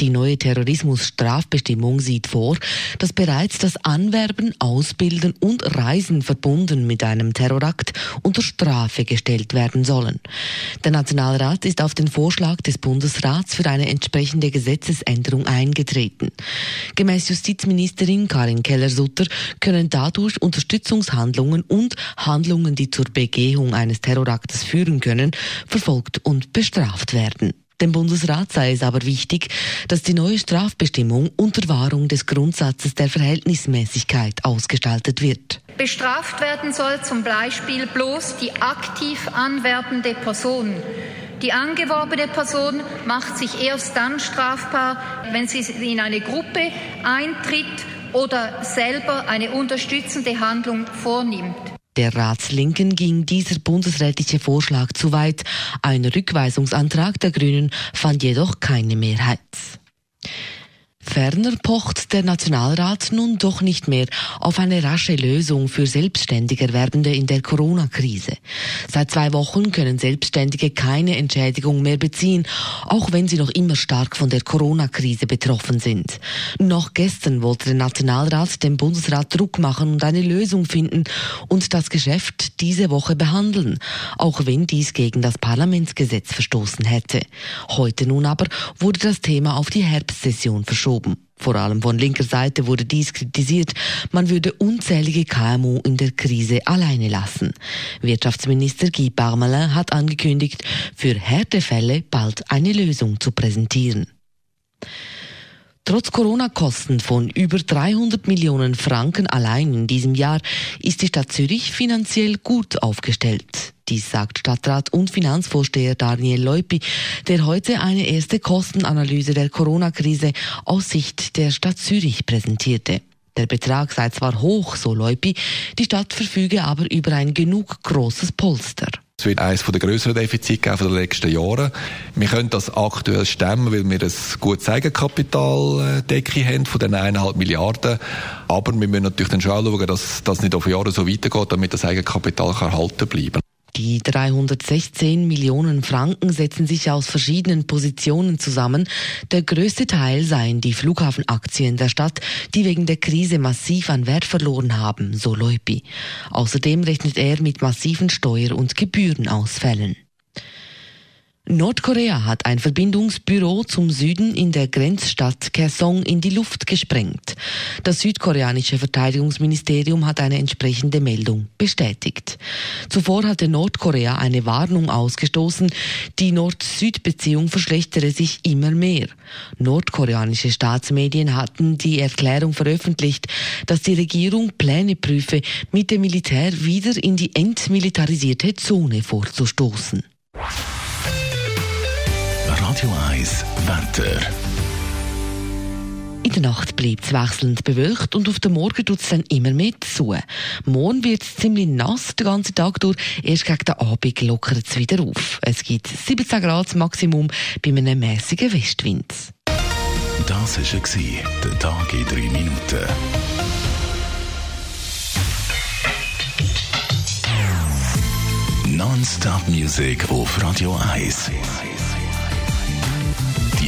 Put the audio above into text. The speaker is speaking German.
Die neue Terrorismusstrafbestimmung sieht vor, dass bereits das Anwerben, Ausbilden und Reisen verbunden mit einem Terrorakt unter Strafe gestellt werden sollen. Der Nationalrat ist auf den Vorschlag des Bundesrats für eine entsprechende Gesetzesänderung eingetreten. Gemäß Justizministerin Karin Keller-Sutter können dadurch Unterstützungshandlungen und Handlungen, die zur Begehung eines Terroraktes führen können, verfolgt und bestraft werden. Dem Bundesrat sei es aber wichtig, dass die neue Strafbestimmung unter Wahrung des Grundsatzes der Verhältnismäßigkeit ausgestaltet wird. Bestraft werden soll zum Beispiel bloß die aktiv anwerbende Person. Die angeworbene Person macht sich erst dann strafbar, wenn sie in eine Gruppe eintritt oder selber eine unterstützende Handlung vornimmt. Der Ratslinken ging dieser bundesrätliche Vorschlag zu weit. Ein Rückweisungsantrag der Grünen fand jedoch keine Mehrheit. Ferner pocht der Nationalrat nun doch nicht mehr auf eine rasche Lösung für Selbstständigerwerbende in der Corona-Krise. Seit zwei Wochen können Selbstständige keine Entschädigung mehr beziehen, auch wenn sie noch immer stark von der Corona-Krise betroffen sind. Noch gestern wollte der Nationalrat dem Bundesrat Druck machen und eine Lösung finden und das Geschäft diese Woche behandeln, auch wenn dies gegen das Parlamentsgesetz verstoßen hätte. Heute nun aber wurde das Thema auf die Herbstsession verschoben verschoben. Vor allem von linker Seite wurde dies kritisiert. Man würde unzählige KMU in der Krise alleine lassen. Wirtschaftsminister Guy Parmelin hat angekündigt, für Härtefälle bald eine Lösung zu präsentieren. Trotz Corona-Kosten von über 300 Millionen Franken allein in diesem Jahr ist die Stadt Zürich finanziell gut aufgestellt. Dies sagt Stadtrat und Finanzvorsteher Daniel Leupi, der heute eine erste Kostenanalyse der Corona-Krise aus Sicht der Stadt Zürich präsentierte. Der Betrag sei zwar hoch, so Leupi, die Stadt verfüge aber über ein genug großes Polster. Es wird eines der grösseren Defizite der letzten Jahre. Wir können das aktuell stemmen, weil wir ein gutes Eigenkapitaldecke haben von den 1,5 Milliarden. Aber wir müssen natürlich dann schon schauen, dass das nicht auf Jahre so weitergeht, damit das Eigenkapital erhalten bleiben. Die 316 Millionen Franken setzen sich aus verschiedenen Positionen zusammen. Der größte Teil seien die Flughafenaktien der Stadt, die wegen der Krise massiv an Wert verloren haben, so Leupi. Außerdem rechnet er mit massiven Steuer- und Gebührenausfällen. Nordkorea hat ein Verbindungsbüro zum Süden in der Grenzstadt Kaesong in die Luft gesprengt. Das südkoreanische Verteidigungsministerium hat eine entsprechende Meldung bestätigt. Zuvor hatte Nordkorea eine Warnung ausgestoßen, die Nord-Süd-Beziehung verschlechtere sich immer mehr. Nordkoreanische Staatsmedien hatten die Erklärung veröffentlicht, dass die Regierung Pläne prüfe, mit dem Militär wieder in die entmilitarisierte Zone vorzustoßen. Radio 1 Wetter. In der Nacht bleibt es wechselnd bewölkt und auf den Morgen tut es dann immer mehr zu. Morgen wird es ziemlich nass den ganzen Tag durch. Erst gegen den Abend lockert es wieder auf. Es gibt 17 Grad Maximum bei einem mäßigen Westwind. Das war der Tag in drei Minuten. Non-Stop Music auf Radio 1.